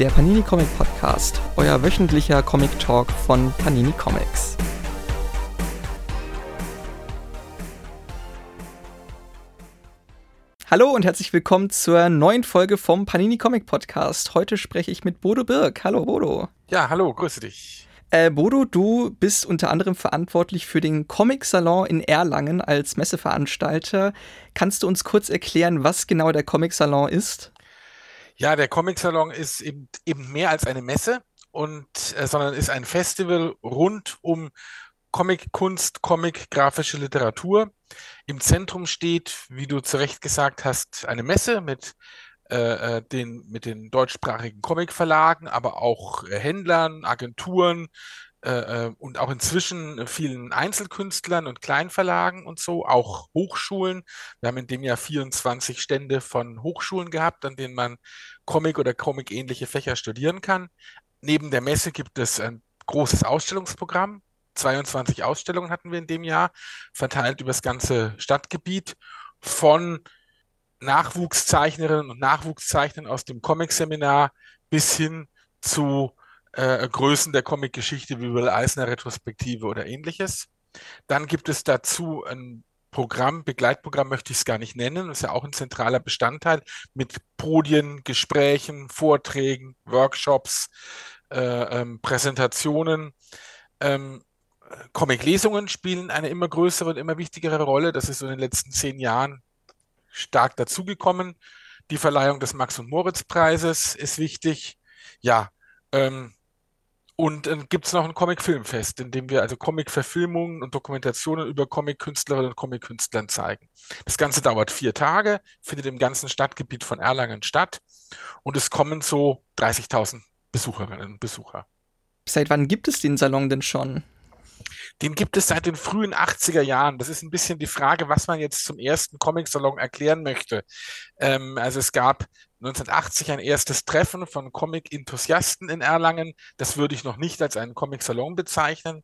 der Panini Comic Podcast, euer wöchentlicher Comic Talk von Panini Comics. Hallo und herzlich willkommen zur neuen Folge vom Panini Comic Podcast. Heute spreche ich mit Bodo Birk. Hallo Bodo. Ja, hallo, grüße dich. Äh, Bodo, du bist unter anderem verantwortlich für den Comic-Salon in Erlangen als Messeveranstalter. Kannst du uns kurz erklären, was genau der Comic-Salon ist? Ja, der Comic-Salon ist eben, eben mehr als eine Messe und äh, sondern ist ein Festival rund um Comic-Kunst, Comic, grafische Literatur. Im Zentrum steht, wie du zu Recht gesagt hast, eine Messe mit äh, äh, den, mit den deutschsprachigen Comicverlagen, aber auch äh, Händlern, Agenturen äh, und auch inzwischen vielen Einzelkünstlern und Kleinverlagen und so, auch Hochschulen. Wir haben in dem Jahr 24 Stände von Hochschulen gehabt, an denen man Comic oder Comic-ähnliche Fächer studieren kann. Neben der Messe gibt es ein großes Ausstellungsprogramm. 22 Ausstellungen hatten wir in dem Jahr, verteilt über das ganze Stadtgebiet von Nachwuchszeichnerinnen und Nachwuchszeichnern aus dem Comic-Seminar bis hin zu äh, Größen der Comic-Geschichte wie Will Eisner Retrospektive oder ähnliches. Dann gibt es dazu ein Programm, Begleitprogramm möchte ich es gar nicht nennen, ist ja auch ein zentraler Bestandteil mit Podien, Gesprächen, Vorträgen, Workshops, äh, ähm, Präsentationen. Ähm, Comic-Lesungen spielen eine immer größere und immer wichtigere Rolle. Das ist so in den letzten zehn Jahren stark dazugekommen. Die Verleihung des Max- und Moritz-Preises ist wichtig. Ja, ähm, und dann gibt es noch ein Comic-Filmfest, in dem wir also Comic-Verfilmungen und Dokumentationen über Comic-Künstlerinnen und Comic-Künstlern zeigen. Das Ganze dauert vier Tage, findet im ganzen Stadtgebiet von Erlangen statt und es kommen so 30.000 Besucherinnen und Besucher. Seit wann gibt es den Salon denn schon? Den gibt es seit den frühen 80er Jahren. Das ist ein bisschen die Frage, was man jetzt zum ersten Comic-Salon erklären möchte. Ähm, also es gab 1980 ein erstes Treffen von Comic-Enthusiasten in Erlangen. Das würde ich noch nicht als einen Comic-Salon bezeichnen.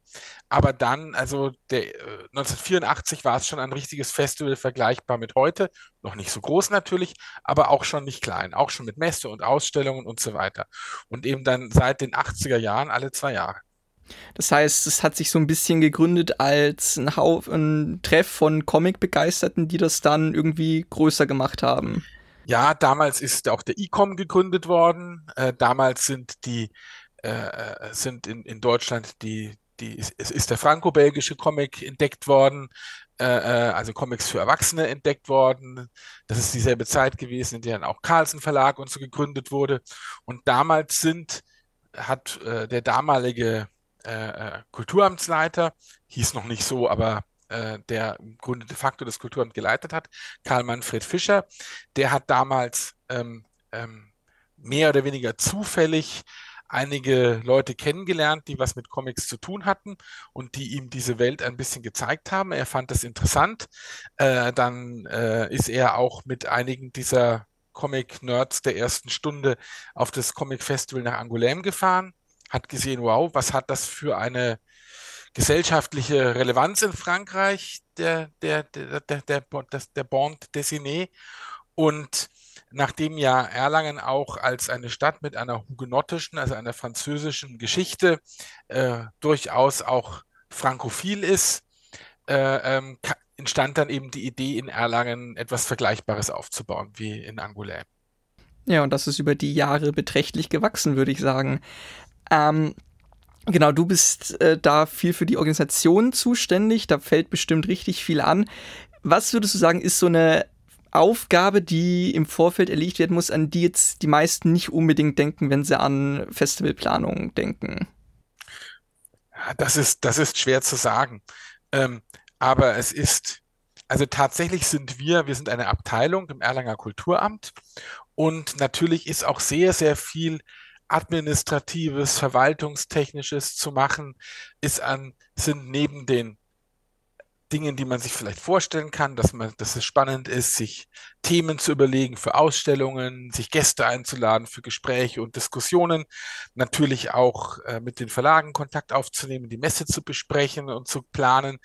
Aber dann, also der, äh, 1984 war es schon ein richtiges Festival, vergleichbar mit heute. Noch nicht so groß natürlich, aber auch schon nicht klein. Auch schon mit Messe und Ausstellungen und so weiter. Und eben dann seit den 80er Jahren alle zwei Jahre. Das heißt, es hat sich so ein bisschen gegründet als ein, Haufen, ein Treff von Comic-Begeisterten, die das dann irgendwie größer gemacht haben. Ja, damals ist auch der E-Com gegründet worden. Äh, damals sind die äh, sind in, in Deutschland die die es ist der franco-belgische Comic entdeckt worden, äh, äh, also Comics für Erwachsene entdeckt worden. Das ist dieselbe Zeit gewesen, in der dann auch Carlsen Verlag und so gegründet wurde. Und damals sind hat äh, der damalige äh, äh, Kulturamtsleiter, hieß noch nicht so, aber äh, der im Grunde de facto das Kulturamt geleitet hat, Karl Manfred Fischer, der hat damals ähm, ähm, mehr oder weniger zufällig einige Leute kennengelernt, die was mit Comics zu tun hatten und die ihm diese Welt ein bisschen gezeigt haben. Er fand das interessant. Äh, dann äh, ist er auch mit einigen dieser Comic-Nerds der ersten Stunde auf das Comic-Festival nach Angoulême gefahren hat gesehen, wow, was hat das für eine gesellschaftliche Relevanz in Frankreich, der, der, der, der, der, der Bond Dessiné. Und nachdem ja Erlangen auch als eine Stadt mit einer hugenottischen, also einer französischen Geschichte äh, durchaus auch frankophil ist, äh, ähm, entstand dann eben die Idee, in Erlangen etwas Vergleichbares aufzubauen wie in Angoulême. Ja, und das ist über die Jahre beträchtlich gewachsen, würde ich sagen. Ähm, genau, du bist äh, da viel für die Organisation zuständig, da fällt bestimmt richtig viel an. Was würdest du sagen, ist so eine Aufgabe, die im Vorfeld erlegt werden muss, an die jetzt die meisten nicht unbedingt denken, wenn sie an Festivalplanung denken? Das ist, das ist schwer zu sagen. Ähm, aber es ist, also tatsächlich sind wir, wir sind eine Abteilung im Erlanger Kulturamt und natürlich ist auch sehr, sehr viel administratives, verwaltungstechnisches zu machen, ist an, sind neben den Dingen, die man sich vielleicht vorstellen kann, dass man, dass es spannend ist, sich Themen zu überlegen für Ausstellungen, sich Gäste einzuladen für Gespräche und Diskussionen, natürlich auch äh, mit den Verlagen Kontakt aufzunehmen, die Messe zu besprechen und zu planen,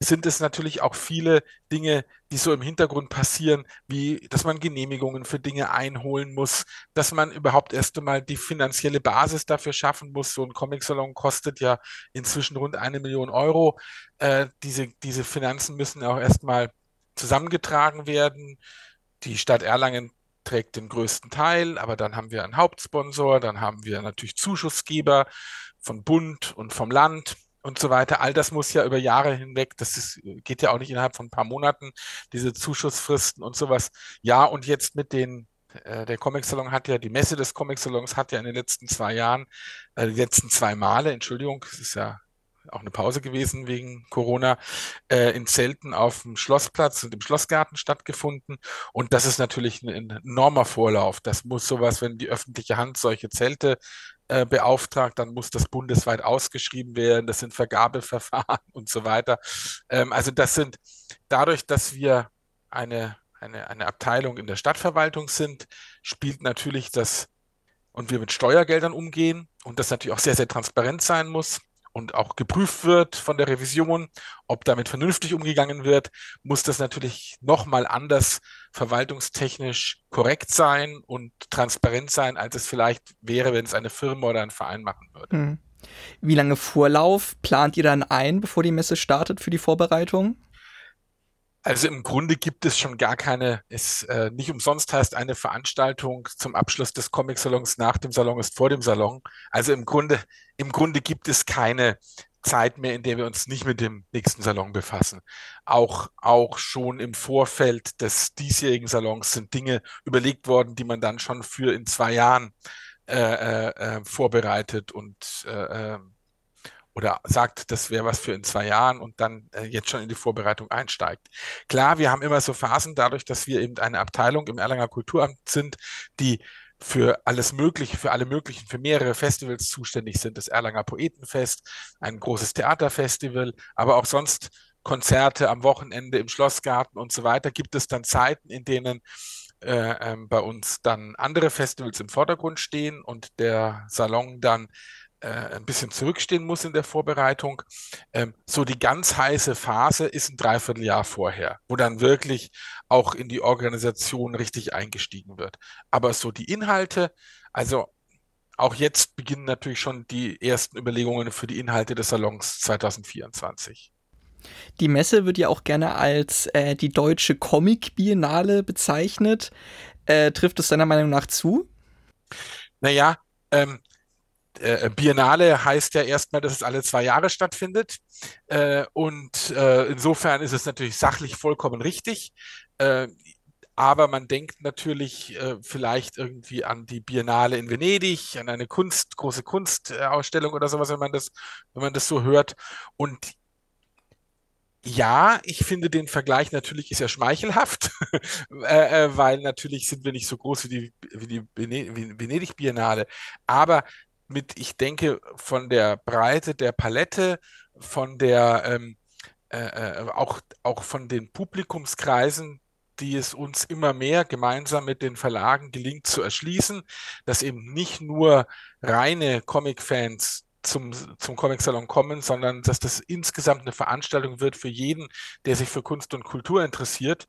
sind es natürlich auch viele Dinge, die so im Hintergrund passieren, wie dass man Genehmigungen für Dinge einholen muss, dass man überhaupt erst einmal die finanzielle Basis dafür schaffen muss. So ein Comic-Salon kostet ja inzwischen rund eine Million Euro. Äh, diese, diese Finanzen müssen auch erstmal zusammengetragen werden. Die Stadt Erlangen trägt den größten Teil, aber dann haben wir einen Hauptsponsor, dann haben wir natürlich Zuschussgeber von Bund und vom Land und so weiter. All das muss ja über Jahre hinweg, das ist, geht ja auch nicht innerhalb von ein paar Monaten, diese Zuschussfristen und sowas. Ja, und jetzt mit den, äh, der Comic Salon hat ja, die Messe des Comic Salons hat ja in den letzten zwei Jahren, äh, die letzten zwei Male, Entschuldigung, es ist ja auch eine Pause gewesen wegen Corona, äh, in Zelten auf dem Schlossplatz und im Schlossgarten stattgefunden. Und das ist natürlich ein enormer Vorlauf. Das muss sowas, wenn die öffentliche Hand solche Zelte äh, beauftragt, dann muss das bundesweit ausgeschrieben werden. Das sind Vergabeverfahren und so weiter. Ähm, also das sind dadurch, dass wir eine, eine, eine Abteilung in der Stadtverwaltung sind, spielt natürlich das und wir mit Steuergeldern umgehen und das natürlich auch sehr, sehr transparent sein muss und auch geprüft wird von der Revision, ob damit vernünftig umgegangen wird, muss das natürlich nochmal anders verwaltungstechnisch korrekt sein und transparent sein, als es vielleicht wäre, wenn es eine Firma oder ein Verein machen würde. Hm. Wie lange Vorlauf plant ihr dann ein, bevor die Messe startet für die Vorbereitung? Also im Grunde gibt es schon gar keine, es äh, nicht umsonst heißt eine Veranstaltung zum Abschluss des Comic-Salons nach dem Salon ist vor dem Salon. Also im Grunde, im Grunde gibt es keine Zeit mehr, in der wir uns nicht mit dem nächsten Salon befassen. Auch, auch schon im Vorfeld des diesjährigen Salons sind Dinge überlegt worden, die man dann schon für in zwei Jahren äh, äh, äh vorbereitet und äh, ähm, oder sagt, das wäre was für in zwei Jahren und dann äh, jetzt schon in die Vorbereitung einsteigt. Klar, wir haben immer so Phasen, dadurch, dass wir eben eine Abteilung im Erlanger Kulturamt sind, die für alles Mögliche, für alle möglichen, für mehrere Festivals zuständig sind. Das Erlanger Poetenfest, ein großes Theaterfestival, aber auch sonst Konzerte am Wochenende im Schlossgarten und so weiter. Gibt es dann Zeiten, in denen äh, ähm, bei uns dann andere Festivals im Vordergrund stehen und der Salon dann äh, ein bisschen zurückstehen muss in der Vorbereitung. Ähm, so die ganz heiße Phase ist ein Dreivierteljahr vorher, wo dann wirklich auch in die Organisation richtig eingestiegen wird. Aber so die Inhalte, also auch jetzt beginnen natürlich schon die ersten Überlegungen für die Inhalte des Salons 2024. Die Messe wird ja auch gerne als äh, die deutsche Comic-Biennale bezeichnet. Äh, trifft es deiner Meinung nach zu? Naja, ähm, äh, Biennale heißt ja erstmal, dass es alle zwei Jahre stattfindet. Äh, und äh, insofern ist es natürlich sachlich vollkommen richtig. Aber man denkt natürlich vielleicht irgendwie an die Biennale in Venedig, an eine Kunst, große Kunstausstellung oder sowas, wenn man das, wenn man das so hört. Und ja, ich finde den Vergleich natürlich ist ja schmeichelhaft, weil natürlich sind wir nicht so groß wie die, wie die Venedig Biennale. Aber mit, ich denke, von der Breite der Palette, von der ähm, äh, äh, auch, auch von den Publikumskreisen, die es uns immer mehr gemeinsam mit den Verlagen gelingt zu erschließen, dass eben nicht nur reine Comic-Fans zum, zum Comic-Salon kommen, sondern dass das insgesamt eine Veranstaltung wird für jeden, der sich für Kunst und Kultur interessiert.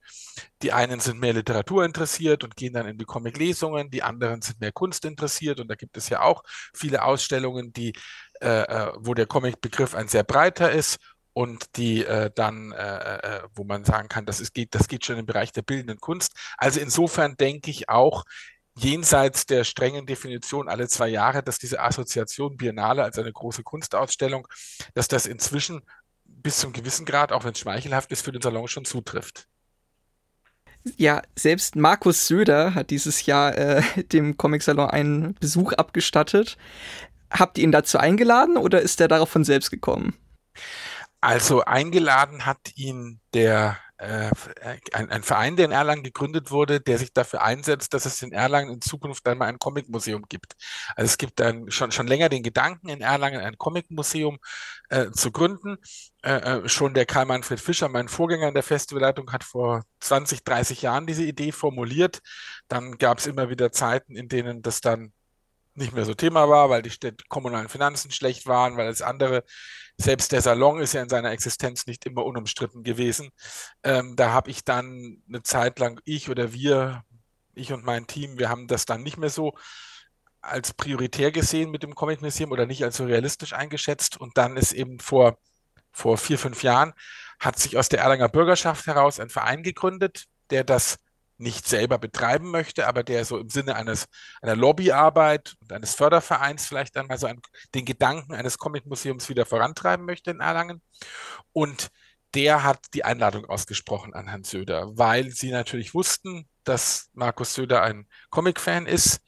Die einen sind mehr Literatur interessiert und gehen dann in die Comic-Lesungen, die anderen sind mehr Kunst interessiert und da gibt es ja auch viele Ausstellungen, die, äh, äh wo der Comic-Begriff ein sehr breiter ist und die äh, dann, äh, äh, wo man sagen kann, das, ist, geht, das geht schon im Bereich der bildenden Kunst. Also insofern denke ich auch, jenseits der strengen Definition alle zwei Jahre, dass diese Assoziation Biennale als eine große Kunstausstellung, dass das inzwischen bis zum gewissen Grad, auch wenn es schmeichelhaft ist, für den Salon schon zutrifft. Ja, selbst Markus Söder hat dieses Jahr äh, dem Comic-Salon einen Besuch abgestattet. Habt ihr ihn dazu eingeladen oder ist er darauf von selbst gekommen? Also eingeladen hat ihn der äh, ein, ein, Verein, der in Erlangen gegründet wurde, der sich dafür einsetzt, dass es in Erlangen in Zukunft einmal ein Comic-Museum gibt. Also es gibt dann schon, schon länger den Gedanken, in Erlangen ein Comic-Museum äh, zu gründen. Äh, äh schon der Karl-Manfred Fischer, mein Vorgänger in der Festivalleitung, hat vor 20, 30 Jahren diese Idee formuliert. Dann gab es immer wieder Zeiten, in denen das dann nicht mehr so Thema war, weil die, kommunalen Finanzen schlecht waren, weil das andere, selbst der Salon ist ja in seiner Existenz nicht immer unumstritten gewesen. Ähm, da habe ich dann eine Zeit lang, ich oder wir, ich und mein Team, wir haben das dann nicht mehr so als prioritär gesehen mit dem Comic Museum oder nicht als so realistisch eingeschätzt. Und dann ist eben vor, vor vier, fünf Jahren, hat sich aus der Erlanger Bürgerschaft heraus ein Verein gegründet, der das nicht selber betreiben möchte, aber der so im Sinne eines, einer Lobbyarbeit und eines Fördervereins vielleicht einmal so ein, den Gedanken eines Comic-Museums wieder vorantreiben möchte in Erlangen. Und der hat die Einladung ausgesprochen an Herrn Söder, weil sie natürlich wussten, dass Markus Söder ein Comic-Fan ist,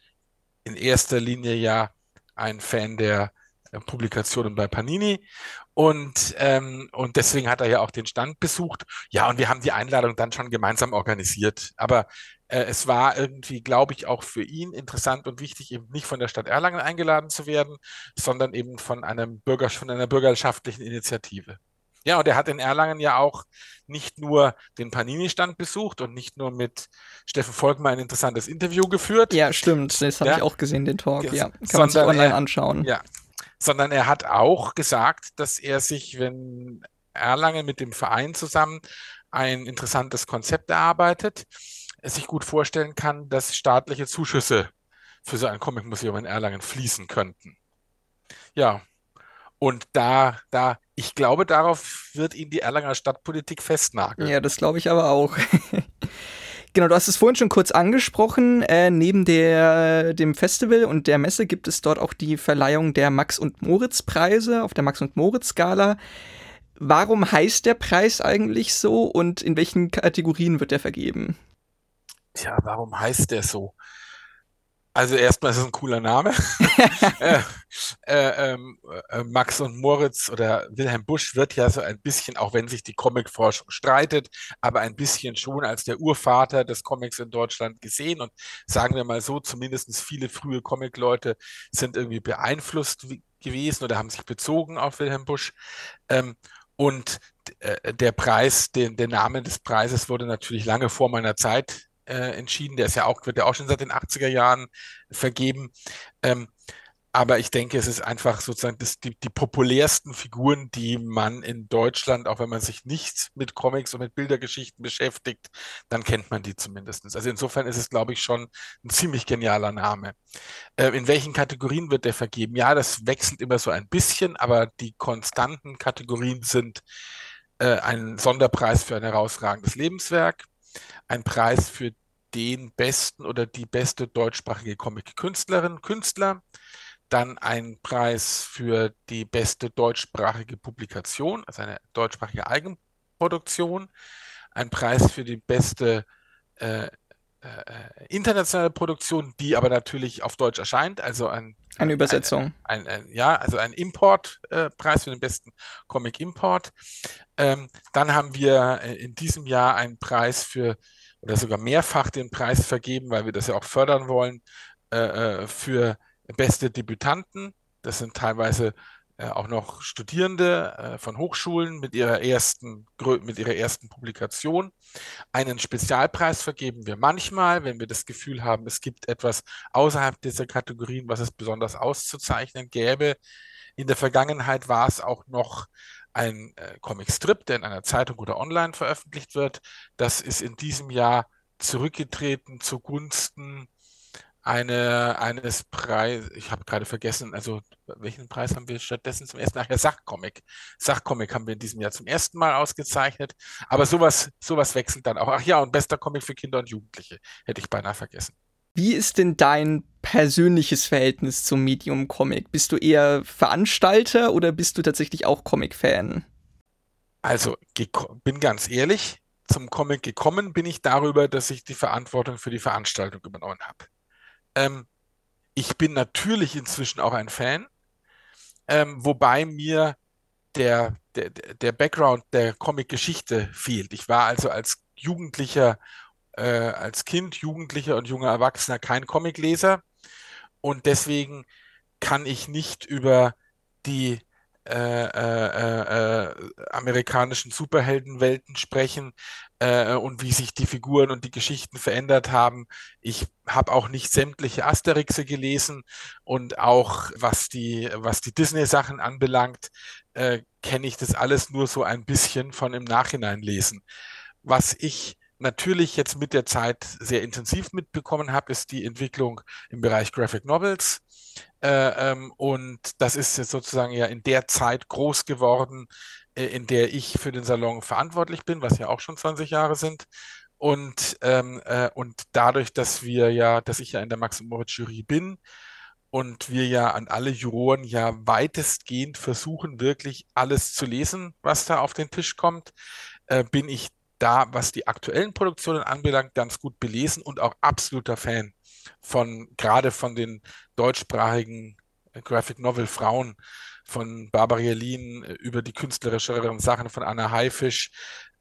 in erster Linie ja ein Fan der äh, Publikationen bei Panini und, ähm, und deswegen hat er ja auch den Stand besucht. Ja, und wir haben die Einladung dann schon gemeinsam organisiert. Aber äh, es war irgendwie, glaube ich, auch für ihn interessant und wichtig, eben nicht von der Stadt Erlangen eingeladen zu werden, sondern eben von einem Bürger, von einer bürgerschaftlichen Initiative. Ja, und er hat in Erlangen ja auch nicht nur den Panini-Stand besucht und nicht nur mit Steffen Volkmann ein interessantes Interview geführt. Ja, stimmt. Das habe ja. ich auch gesehen, den Talk. Ja, kann man sich online anschauen. Ja, sondern er hat auch gesagt, dass er sich, wenn Erlangen mit dem Verein zusammen ein interessantes Konzept erarbeitet, sich gut vorstellen kann, dass staatliche Zuschüsse für so ein Comic-Museum in Erlangen fließen könnten. Ja, und da, da, ich glaube, darauf wird ihn die Erlanger Stadtpolitik festnageln. Ja, das glaube ich aber auch. Genau, du hast es vorhin schon kurz angesprochen. Äh, neben der, dem Festival und der Messe gibt es dort auch die Verleihung der Max- und Moritz-Preise auf der Max- und Moritz-Skala. Warum heißt der Preis eigentlich so und in welchen Kategorien wird der vergeben? Tja, warum heißt der so? Also erstmal ist es ein cooler Name. äh, äh, ähm, äh, Max und Moritz oder Wilhelm Busch wird ja so ein bisschen, auch wenn sich die Comicforschung streitet, aber ein bisschen schon als der Urvater des Comics in Deutschland gesehen. Und sagen wir mal so, zumindest viele frühe Comic-Leute sind irgendwie beeinflusst gewesen oder haben sich bezogen auf Wilhelm Busch. Ähm, und äh, der Preis, den, der Name des Preises wurde natürlich lange vor meiner Zeit äh, entschieden. Der ist ja auch, wird ja auch schon seit den 80er Jahren vergeben. Ähm, aber ich denke, es ist einfach sozusagen das, die, die populärsten Figuren, die man in Deutschland, auch wenn man sich nicht mit Comics und mit Bildergeschichten beschäftigt, dann kennt man die zumindest. Also insofern ist es, glaube ich, schon ein ziemlich genialer Name. Äh, in welchen Kategorien wird der vergeben? Ja, das wechselt immer so ein bisschen, aber die konstanten Kategorien sind äh, ein Sonderpreis für ein herausragendes Lebenswerk, ein Preis für den besten oder die beste deutschsprachige Comic-Künstlerin, Künstler, dann ein Preis für die beste deutschsprachige Publikation, also eine deutschsprachige Eigenproduktion, ein Preis für die beste äh, äh, internationale Produktion, die aber natürlich auf Deutsch erscheint, also ein, eine Übersetzung. Ein, ein, ja, also ein Importpreis äh, für den besten Comic-Import. Ähm, dann haben wir äh, in diesem Jahr einen Preis für, oder sogar mehrfach den Preis vergeben, weil wir das ja auch fördern wollen, äh, äh für beste Debütanten. Das sind teilweise äh, auch noch Studierende äh, von Hochschulen mit ihrer ersten, mit ihrer ersten Publikation. Einen Spezialpreis vergeben wir manchmal, wenn wir das Gefühl haben, es gibt etwas außerhalb dieser Kategorien, was es besonders auszuzeichnen gäbe. In der Vergangenheit war es auch noch ein äh, Comicstrip, der in einer Zeitung oder online veröffentlicht wird. Das ist in diesem Jahr zurückgetreten zugunsten eine, eines Preis, ich habe gerade vergessen, also welchen Preis haben wir stattdessen zum ersten Mal? Ja, Sachcomic. Sachcomic haben wir in diesem Jahr zum ersten Mal ausgezeichnet. Aber sowas, sowas wechselt dann auch. Ach ja, und bester Comic für Kinder und Jugendliche. Hätte ich beinahe vergessen. Wie ist denn dein persönliches Verhältnis zum Medium Comic? Bist du eher Veranstalter oder bist du tatsächlich auch Comic-Fan? Also, bin ganz ehrlich, zum Comic gekommen bin ich darüber, dass ich die Verantwortung für die Veranstaltung übernommen habe. Ähm, ich bin natürlich inzwischen auch ein Fan, ähm, wobei mir der, der, der Background der Comic-Geschichte fehlt. Ich war also als Jugendlicher, äh, als Kind, Jugendlicher und junger Erwachsener kein Comicleser. Und deswegen kann ich nicht über die äh, äh, äh, amerikanischen Superheldenwelten sprechen, äh, und wie sich die Figuren und die Geschichten verändert haben. Ich habe auch nicht sämtliche Asterixe gelesen und auch was die, was die Disney-Sachen anbelangt, äh, kenne ich das alles nur so ein bisschen von im Nachhinein lesen. Was ich natürlich jetzt mit der Zeit sehr intensiv mitbekommen habe, ist die Entwicklung im Bereich Graphic Novels. Äh, ähm, und das ist jetzt sozusagen ja in der Zeit groß geworden, in der ich für den Salon verantwortlich bin, was ja auch schon 20 Jahre sind. Und, ähm, äh, und dadurch, dass wir ja, dass ich ja in der Max Moritz Jury bin und wir ja an alle Juroren ja weitestgehend versuchen, wirklich alles zu lesen, was da auf den Tisch kommt, äh, bin ich da, was die aktuellen Produktionen anbelangt, ganz gut belesen und auch absoluter Fan von, gerade von den deutschsprachigen Graphic Novel Frauen, von Barbara Jelin äh, über die künstlerischeren Sachen von Anna Haifisch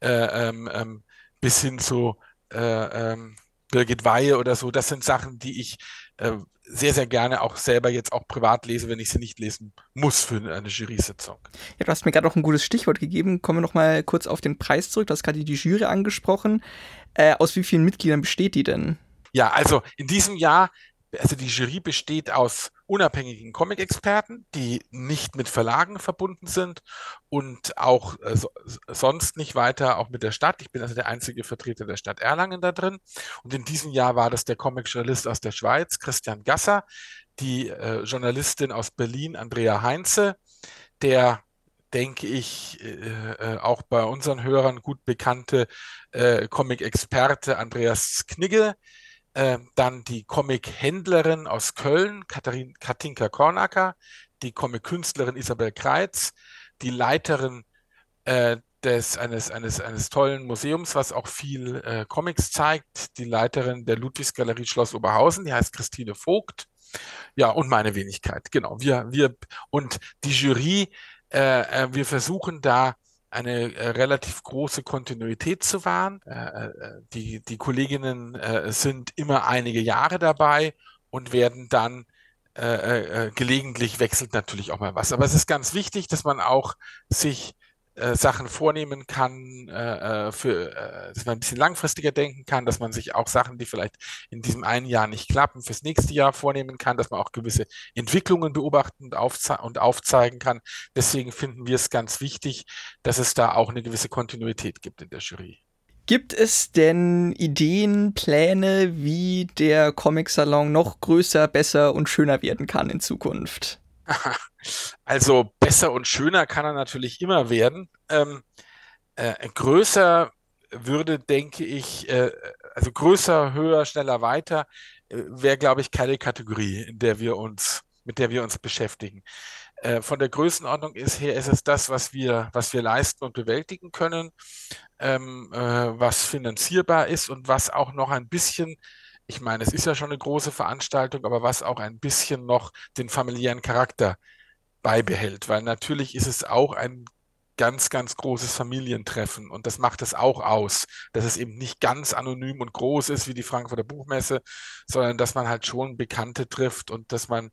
äh, ähm, ähm, bis hin zu äh, ähm, Birgit Weihe oder so. Das sind Sachen, die ich äh, sehr, sehr gerne auch selber jetzt auch privat lese, wenn ich sie nicht lesen muss für eine Jury-Sitzung. Ja, du hast mir gerade noch ein gutes Stichwort gegeben. Kommen wir noch mal kurz auf den Preis zurück. Du hast gerade die Jury angesprochen. Äh, aus wie vielen Mitgliedern besteht die denn? Ja, also in diesem Jahr also die Jury besteht aus unabhängigen Comic-Experten, die nicht mit Verlagen verbunden sind und auch äh, so, sonst nicht weiter auch mit der Stadt. Ich bin also der einzige Vertreter der Stadt Erlangen da drin. Und in diesem Jahr war das der Comic-Journalist aus der Schweiz, Christian Gasser, die äh, Journalistin aus Berlin, Andrea Heinze, der denke ich, äh, äh auch bei unseren Hörern gut bekannte äh, Comic-Experte Andreas Knigge, äh, dann die Comic-Händlerin aus Köln, Katharin, Katinka Kornacker, die Comic-Künstlerin Isabel Kreitz, die Leiterin äh, des, eines, eines, eines tollen Museums, was auch viel äh, Comics zeigt, die Leiterin der Ludwigsgalerie Schloss Oberhausen, die heißt Christine Vogt. Ja, und meine Wenigkeit, genau. Wir, wir und die Jury, äh, äh wir versuchen da eine äh, relativ große Kontinuität zu wahren. Äh, äh, die, die Kolleginnen sind immer einige Jahre dabei und werden dann gelegentlich wechselt natürlich auch mal was. Aber es ist ganz wichtig, dass man auch sich äh, Sachen vornehmen kann, äh, äh, für, äh, dass man ein bisschen langfristiger denken kann, dass man sich auch Sachen, die vielleicht in diesem einen Jahr nicht klappen, fürs nächste Jahr vornehmen kann, dass man auch gewisse Entwicklungen beobachten und, aufze und aufzeigen kann. Deswegen finden wir es ganz wichtig, dass es da auch eine gewisse Kontinuität gibt in der Jury. Gibt es denn Ideen, Pläne, wie der Comic-Salon noch größer, besser und schöner werden kann in Zukunft? Also besser und schöner kann er natürlich immer werden. Ähm, äh, größer würde, denke ich, äh, also größer, höher, schneller, weiter, äh, wäre, glaube ich, keine Kategorie, in der wir uns, mit der wir uns beschäftigen. Äh, von der Größenordnung ist her ist es das, was wir, was wir leisten und bewältigen können, ähm, äh, was finanzierbar ist und was auch noch ein bisschen ich meine, es ist ja schon eine große Veranstaltung, aber was auch ein bisschen noch den familiären Charakter beibehält, weil natürlich ist es auch ein ganz, ganz großes Familientreffen und das macht es auch aus, dass es eben nicht ganz anonym und groß ist wie die Frankfurter Buchmesse, sondern dass man halt schon Bekannte trifft und dass man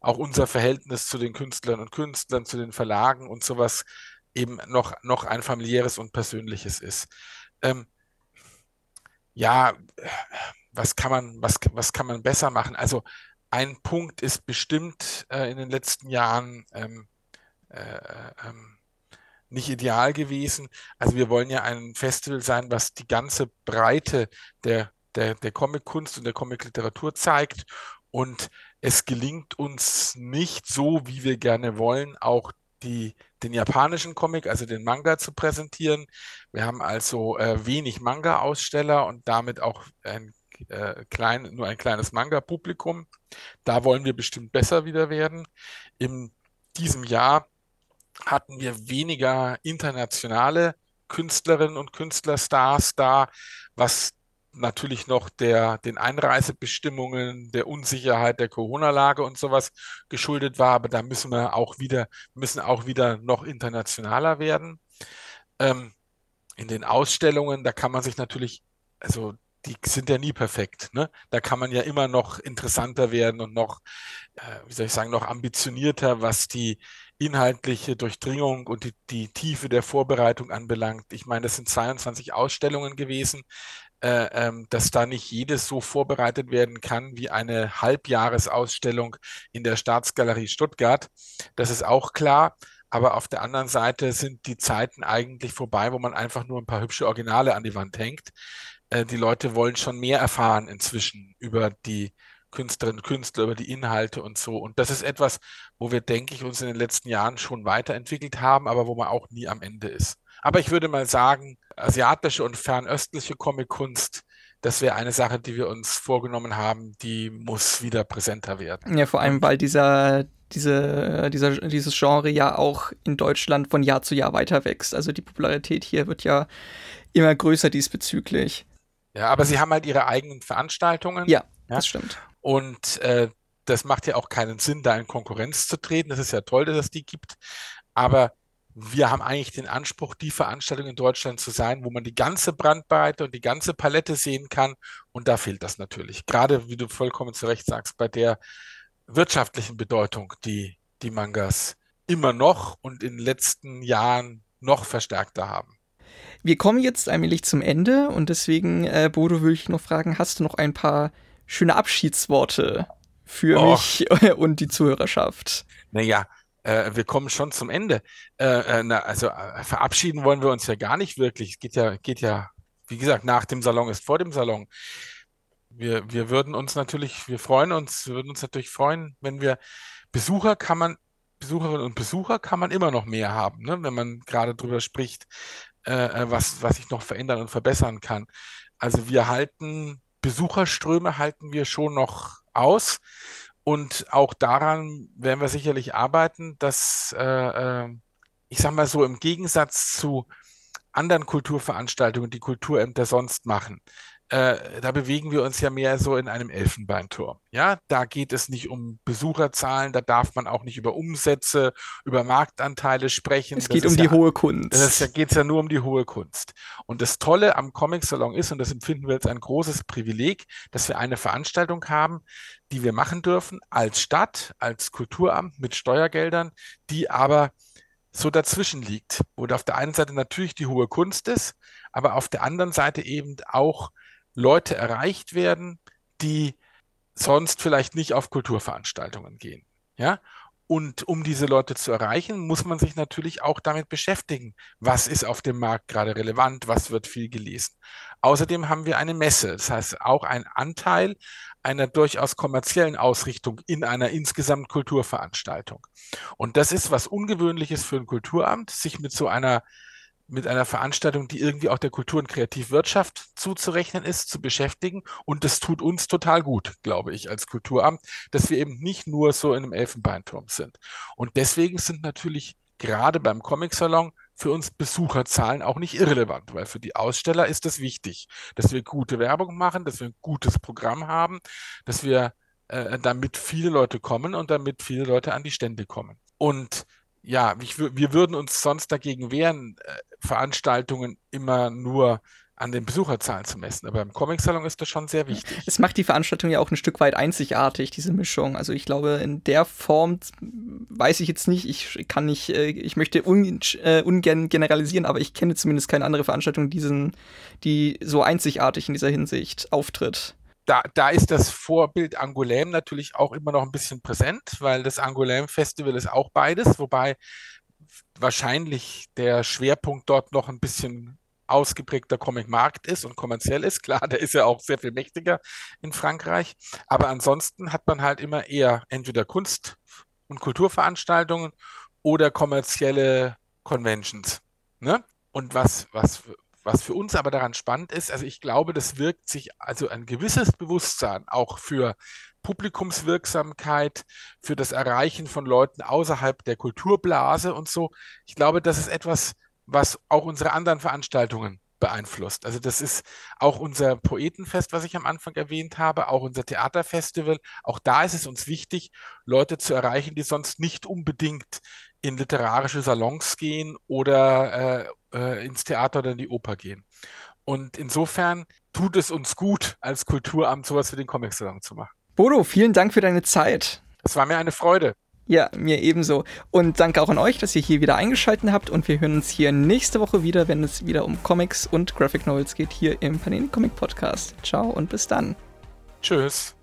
auch unser Verhältnis zu den Künstlern und Künstlern, zu den Verlagen und sowas eben noch, noch ein familiäres und persönliches ist. Ähm, ja, was kann man, was, was kann man besser machen? Also ein Punkt ist bestimmt äh, in den letzten Jahren ähm, äh, ähm, nicht ideal gewesen. Also wir wollen ja ein Festival sein, was die ganze Breite der, der, der Comic-Kunst und der Comic-Literatur zeigt. Und es gelingt uns nicht so, wie wir gerne wollen, auch die, den japanischen Comic, also den Manga zu präsentieren. Wir haben also äh, wenig Manga-Aussteller und damit auch ein äh, klein, nur ein kleines Manga-Publikum. Da wollen wir bestimmt besser wieder werden. In diesem Jahr hatten wir weniger internationale Künstlerinnen und Künstlerstars da, was natürlich noch der, den Einreisebestimmungen, der Unsicherheit der Corona-Lage und sowas geschuldet war, aber da müssen wir auch wieder, müssen auch wieder noch internationaler werden. Ähm, in den Ausstellungen, da kann man sich natürlich, also die sind ja nie perfekt. Ne? Da kann man ja immer noch interessanter werden und noch, äh, wie soll ich sagen, noch ambitionierter, was die inhaltliche Durchdringung und die, die Tiefe der Vorbereitung anbelangt. Ich meine, das sind 22 Ausstellungen gewesen, äh, ähm, dass da nicht jedes so vorbereitet werden kann wie eine Halbjahresausstellung in der Staatsgalerie Stuttgart. Das ist auch klar. Aber auf der anderen Seite sind die Zeiten eigentlich vorbei, wo man einfach nur ein paar hübsche Originale an die Wand hängt. Äh, die Leute wollen schon mehr erfahren inzwischen über die Künstlerinnen und Künstler, über die Inhalte und so. Und das ist etwas, wo wir, denke ich, uns in den letzten Jahren schon weiterentwickelt haben, aber wo man auch nie am Ende ist. Aber ich würde mal sagen, asiatische und fernöstliche Comic-Kunst, das wäre eine Sache, die wir uns vorgenommen haben, die muss wieder präsenter werden. Ja, vor allem, weil dieser, diese, dieser, dieses Genre ja auch in Deutschland von Jahr zu Jahr weiter wächst. Also die Popularität hier wird ja immer größer diesbezüglich. Ja, aber sie haben halt ihre eigenen Veranstaltungen. Ja, ja? das stimmt. Und äh, das macht ja auch keinen Sinn, da in Konkurrenz zu treten. Das ist ja toll, dass es die gibt. Aber wir haben eigentlich den Anspruch, die Veranstaltung in Deutschland zu sein, wo man die ganze Brandbreite und die ganze Palette sehen kann. Und da fehlt das natürlich. Gerade, wie du vollkommen zu Recht sagst, bei der wirtschaftlichen Bedeutung, die die Mangas immer noch und in den letzten Jahren noch verstärkter haben. Wir kommen jetzt allmählich zum Ende und deswegen, äh, Bodo, würde ich noch fragen, hast du noch ein paar schöne Abschiedsworte für Och. mich und die Zuhörerschaft? Naja, äh, wir kommen schon zum Ende. Äh, äh, na, also äh, verabschieden wollen wir uns ja gar nicht wirklich. Es geht ja, geht ja, wie gesagt, nach dem Salon ist vor dem Salon. Wir, wir würden uns natürlich, wir freuen uns, wir würden uns natürlich freuen, wenn wir Besucher kann man, Besucherinnen und Besucher kann man immer noch mehr haben, ne? wenn man gerade drüber spricht, äh, äh, was, was sich noch verändern und verbessern kann. Also wir halten Besucherströme halten wir schon noch aus. Und auch daran werden wir sicherlich arbeiten, dass, äh, äh, ich sage mal so, im Gegensatz zu anderen Kulturveranstaltungen, die Kulturämter sonst machen, äh, da bewegen wir uns ja mehr so in einem Elfenbeinturm. Ja, da geht es nicht um Besucherzahlen, da darf man auch nicht über Umsätze, über Marktanteile sprechen. Es geht das um die ja, hohe Kunst. Da geht es ja nur um die hohe Kunst. Und das Tolle am Comic Salon ist, und das empfinden wir als ein großes Privileg, dass wir eine Veranstaltung haben, die wir machen dürfen als Stadt, als Kulturamt mit Steuergeldern, die aber so dazwischen liegt, wo auf der einen Seite natürlich die hohe Kunst ist, aber auf der anderen Seite eben auch Leute erreicht werden, die sonst vielleicht nicht auf Kulturveranstaltungen gehen. Ja? Und um diese Leute zu erreichen, muss man sich natürlich auch damit beschäftigen. Was ist auf dem Markt gerade relevant? Was wird viel gelesen? Außerdem haben wir eine Messe. Das heißt, auch ein Anteil einer durchaus kommerziellen Ausrichtung in einer insgesamt Kulturveranstaltung. Und das ist was Ungewöhnliches für ein Kulturamt, sich mit so einer mit einer Veranstaltung, die irgendwie auch der Kultur- und Kreativwirtschaft zuzurechnen ist, zu beschäftigen. Und das tut uns total gut, glaube ich, als Kulturamt, dass wir eben nicht nur so in einem Elfenbeinturm sind. Und deswegen sind natürlich gerade beim Comic-Salon für uns Besucherzahlen auch nicht irrelevant, weil für die Aussteller ist es wichtig, dass wir gute Werbung machen, dass wir ein gutes Programm haben, dass wir äh, damit viele Leute kommen und damit viele Leute an die Stände kommen. Und ja, ich, wir würden uns sonst dagegen wehren, äh, Veranstaltungen immer nur an den Besucherzahlen zu messen. Aber im Comic-Salon ist das schon sehr wichtig. Es macht die Veranstaltung ja auch ein Stück weit einzigartig, diese Mischung. Also ich glaube, in der Form weiß ich jetzt nicht, ich kann nicht, äh, ich möchte un, äh, ungern generalisieren, aber ich kenne zumindest keine andere Veranstaltung, diesen, die so einzigartig in dieser Hinsicht auftritt da, da ist das Vorbild Angoulême natürlich auch immer noch ein bisschen präsent, weil das Angoulême Festival ist auch beides, wobei wahrscheinlich der Schwerpunkt dort noch ein bisschen ausgeprägter Comic-Markt ist und kommerziell ist. Klar, der ist ja auch sehr viel mächtiger in Frankreich. Aber ansonsten hat man halt immer eher entweder Kunst- und Kulturveranstaltungen oder kommerzielle Conventions. Ne? Und was, was, was für uns aber daran spannend ist, also ich glaube, das wirkt sich also ein gewisses Bewusstsein auch für Publikumswirksamkeit, für das Erreichen von Leuten außerhalb der Kulturblase und so. Ich glaube, das ist etwas, was auch unsere anderen Veranstaltungen beeinflusst. Also das ist auch unser Poetenfest, was ich am Anfang erwähnt habe, auch unser Theaterfestival. Auch da ist es uns wichtig, Leute zu erreichen, die sonst nicht unbedingt in literarische Salons gehen oder äh, äh, ins Theater oder in die Oper gehen. Und insofern tut es uns gut, als Kulturamt sowas für den Comic-Salon zu machen. Bodo, vielen Dank für deine Zeit. Es war mir eine Freude. Ja, mir ebenso. Und danke auch an euch, dass ihr hier wieder eingeschaltet habt. Und wir hören uns hier nächste Woche wieder, wenn es wieder um Comics und Graphic Novels geht, hier im Panini Comic Podcast. Ciao und bis dann. Tschüss.